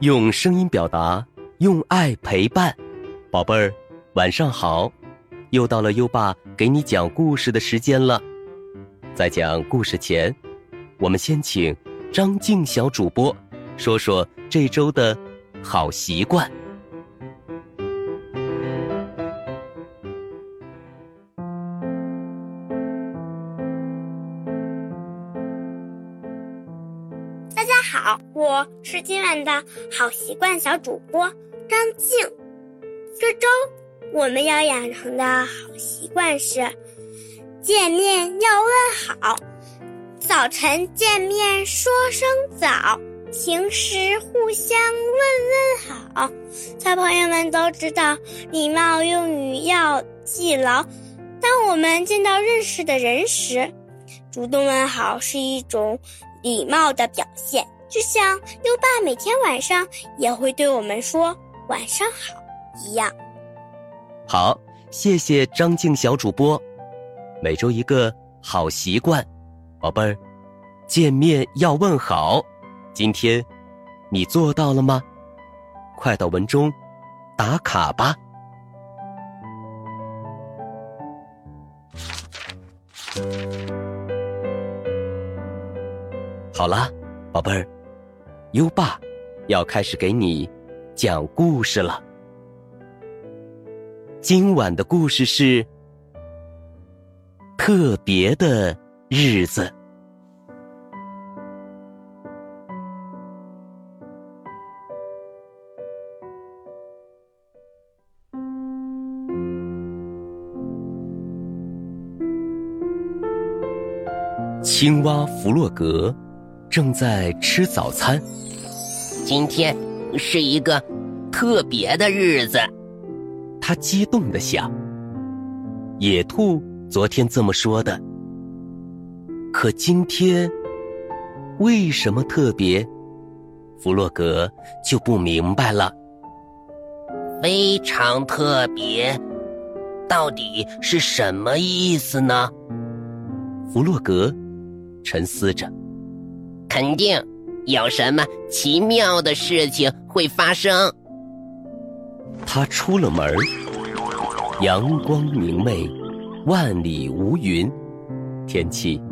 用声音表达，用爱陪伴，宝贝儿，晚上好！又到了优爸给你讲故事的时间了。在讲故事前，我们先请张静小主播说说这周的好习惯。好，我是今晚的好习惯小主播张静。这周我们要养成的好习惯是：见面要问好，早晨见面说声早，平时互相问问好。小朋友们都知道，礼貌用语要记牢。当我们见到认识的人时，主动问好是一种。礼貌的表现，就像优爸每天晚上也会对我们说“晚上好”一样。好，谢谢张静小主播。每周一个好习惯，宝贝儿，见面要问好。今天你做到了吗？快到文中打卡吧。好了，宝贝儿，优爸要开始给你讲故事了。今晚的故事是特别的日子。青蛙弗洛格。正在吃早餐。今天是一个特别的日子，他激动的想。野兔昨天这么说的，可今天为什么特别？弗洛格就不明白了。非常特别，到底是什么意思呢？弗洛格沉思着。肯定有什么奇妙的事情会发生。他出了门阳光明媚，万里无云，天气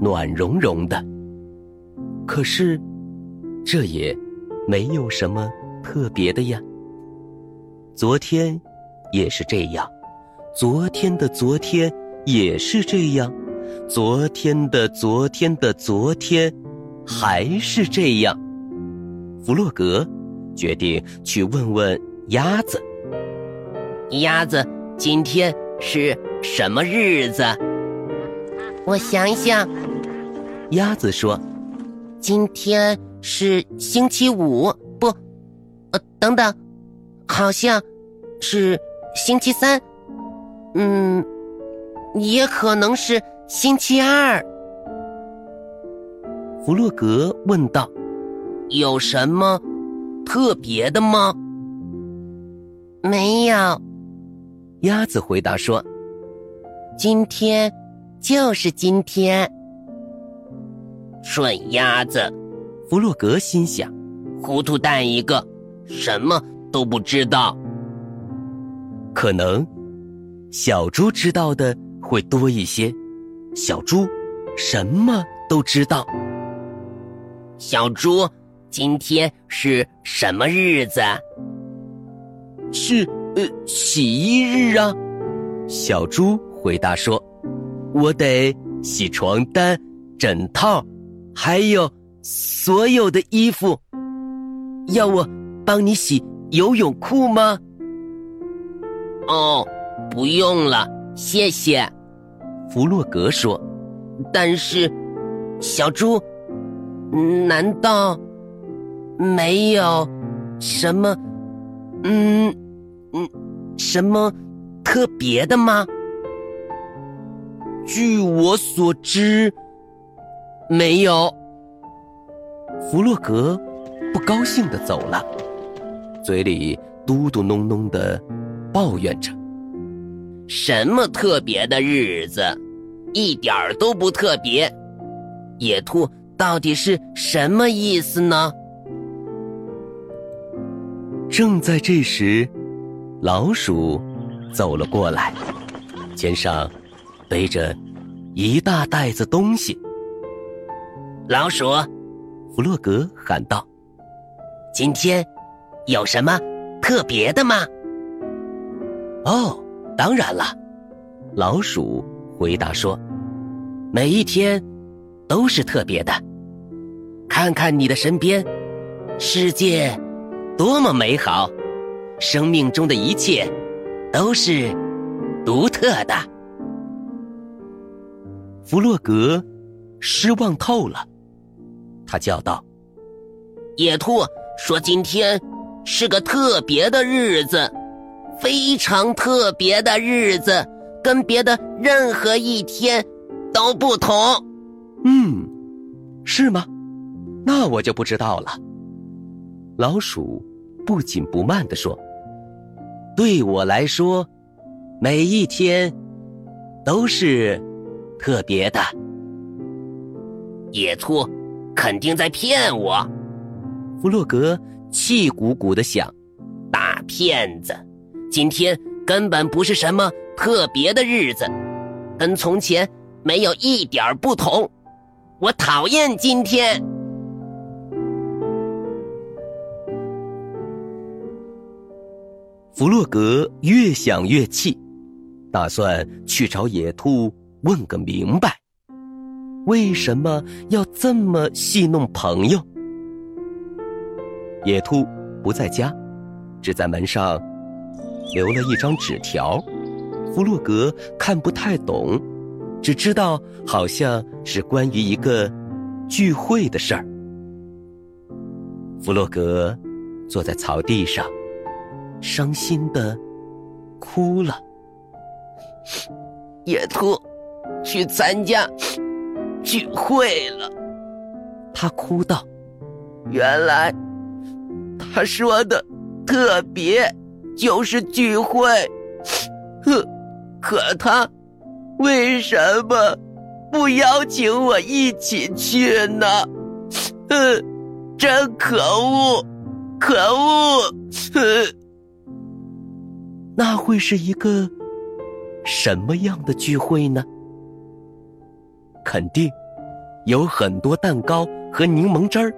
暖融融的。可是，这也没有什么特别的呀。昨天也是这样，昨天的昨天也是这样，昨天的昨天的昨天。还是这样，弗洛格决定去问问鸭子。鸭子，今天是什么日子？我想想。鸭子说：“今天是星期五，不，呃，等等，好像是星期三。嗯，也可能是星期二。”弗洛格问道：“有什么特别的吗？”“没有。”鸭子回答说：“今天就是今天。”蠢鸭子，弗洛格心想：“糊涂蛋一个，什么都不知道。”可能小猪知道的会多一些。小猪什么都知道。小猪，今天是什么日子？是呃洗衣日啊！小猪回答说：“我得洗床单、枕套，还有所有的衣服。要我帮你洗游泳裤吗？”哦，不用了，谢谢。弗洛格说：“但是，小猪。”难道没有什么嗯嗯什么特别的吗？据我所知，没有。弗洛格不高兴的走了，嘴里嘟嘟哝哝的抱怨着：“什么特别的日子，一点儿都不特别。”野兔。到底是什么意思呢？正在这时，老鼠走了过来，肩上背着一大袋子东西。老鼠，弗洛格喊道：“今天有什么特别的吗？”“哦，当然了。”老鼠回答说：“每一天都是特别的。看看你的身边，世界多么美好，生命中的一切都是独特的。”弗洛格失望透了，他叫道：“野兔说今天是个特别的日子，非常特别的日子。”跟别的任何一天都不同。嗯，是吗？那我就不知道了。老鼠不紧不慢地说：“对我来说，每一天都是特别的。”野兔肯定在骗我。弗洛格气鼓鼓的想：“大骗子！今天根本不是什么。”特别的日子，跟从前没有一点不同。我讨厌今天。弗洛格越想越气，打算去找野兔问个明白，为什么要这么戏弄朋友？野兔不在家，只在门上留了一张纸条。弗洛格看不太懂，只知道好像是关于一个聚会的事儿。弗洛格坐在草地上，伤心的哭了。野兔去参加聚会了，他哭道：“原来他说的特别就是聚会。”呵。可他为什么不邀请我一起去呢？嗯，真可恶，可恶！呃，那会是一个什么样的聚会呢？肯定有很多蛋糕和柠檬汁儿，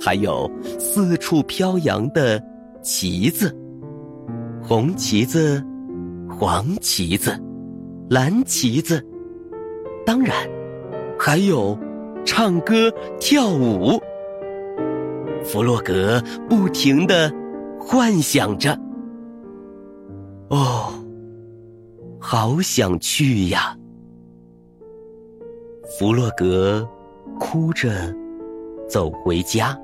还有四处飘扬的旗子，红旗子。黄旗子，蓝旗子，当然，还有唱歌跳舞。弗洛格不停的幻想着，哦，好想去呀！弗洛格哭着走回家。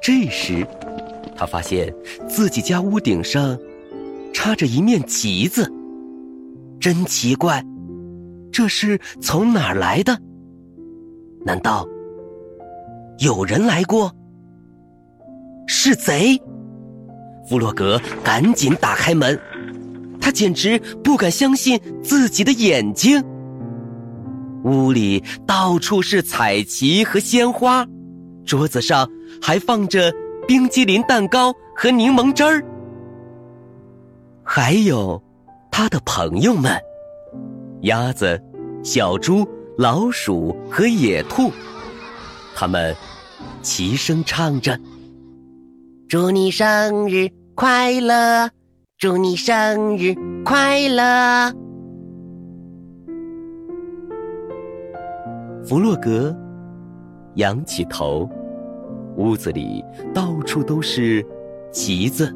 这时，他发现自己家屋顶上。插着一面旗子，真奇怪，这是从哪儿来的？难道有人来过？是贼！弗洛格赶紧打开门，他简直不敢相信自己的眼睛。屋里到处是彩旗和鲜花，桌子上还放着冰激凌蛋糕和柠檬汁儿。还有，他的朋友们：鸭子、小猪、老鼠和野兔。它们齐声唱着：“祝你生日快乐，祝你生日快乐。”弗洛格仰起头，屋子里到处都是旗子，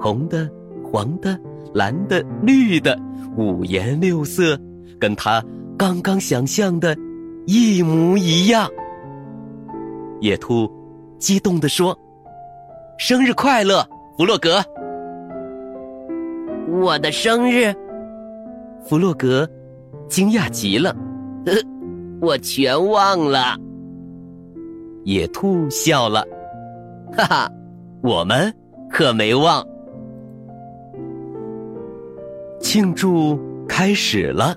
红的。黄的、蓝的、绿的，五颜六色，跟他刚刚想象的一模一样。野兔激动地说：“生日快乐，弗洛格！”我的生日，弗洛格惊讶极了，呃我全忘了。野兔笑了，哈哈，我们可没忘。庆祝开始了，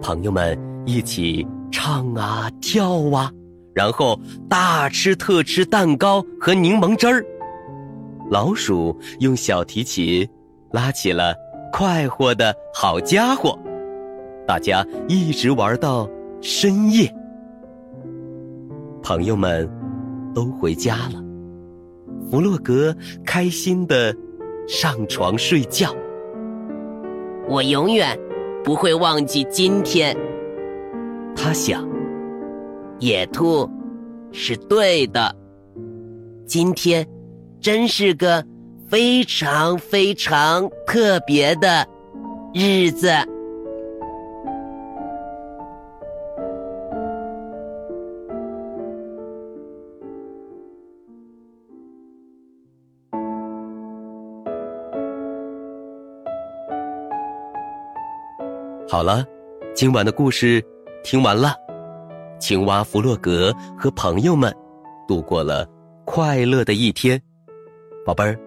朋友们一起唱啊跳啊，然后大吃特吃蛋糕和柠檬汁儿。老鼠用小提琴拉起了快活的好家伙，大家一直玩到深夜。朋友们都回家了，弗洛格开心的上床睡觉。我永远不会忘记今天。他想，野兔是对的。今天真是个非常非常特别的日子。好了，今晚的故事听完了。青蛙弗洛格和朋友们度过了快乐的一天。宝贝儿，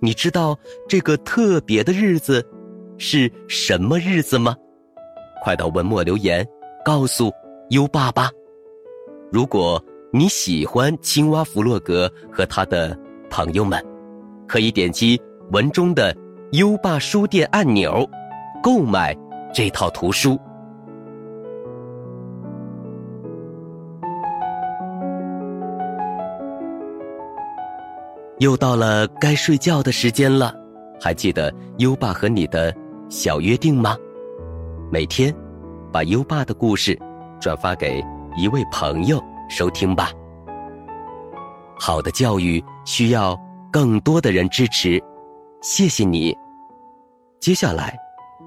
你知道这个特别的日子是什么日子吗？快到文末留言告诉优爸吧。如果你喜欢青蛙弗洛格和他的朋友们，可以点击文中的优爸书店按钮购买。这套图书又到了该睡觉的时间了，还记得优爸和你的小约定吗？每天把优爸的故事转发给一位朋友收听吧。好的教育需要更多的人支持，谢谢你。接下来。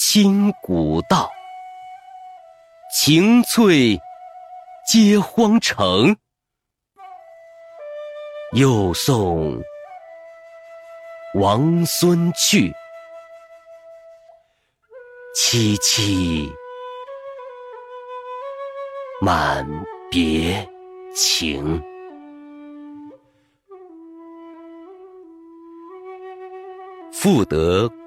清古道，晴翠接荒城。又送王孙去，萋萋满别情。赋得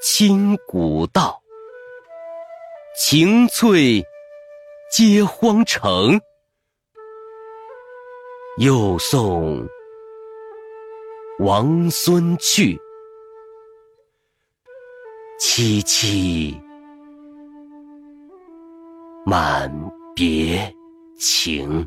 清古道，晴翠接荒城。又送王孙去，萋萋满别情。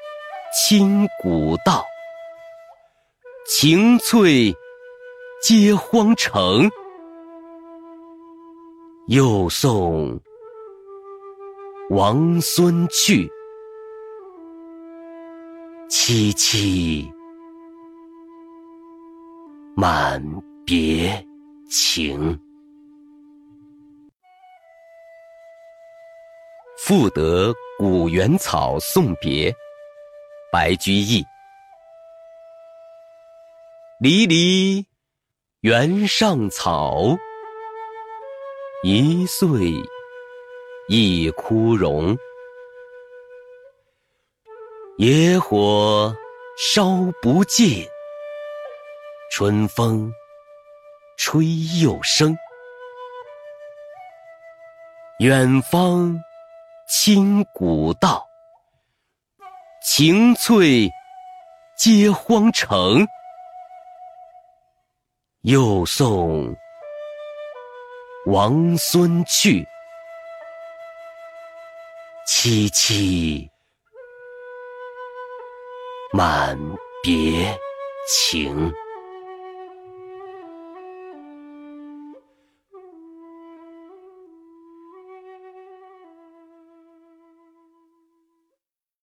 清古道，晴翠接荒城。又送王孙去，萋萋，满别情。赋得古原草送别，白居易。离离原上草，一岁一枯荣。野火烧不尽，春风吹又生。远方清古道，晴翠接荒城。又送王孙去，萋萋满别情。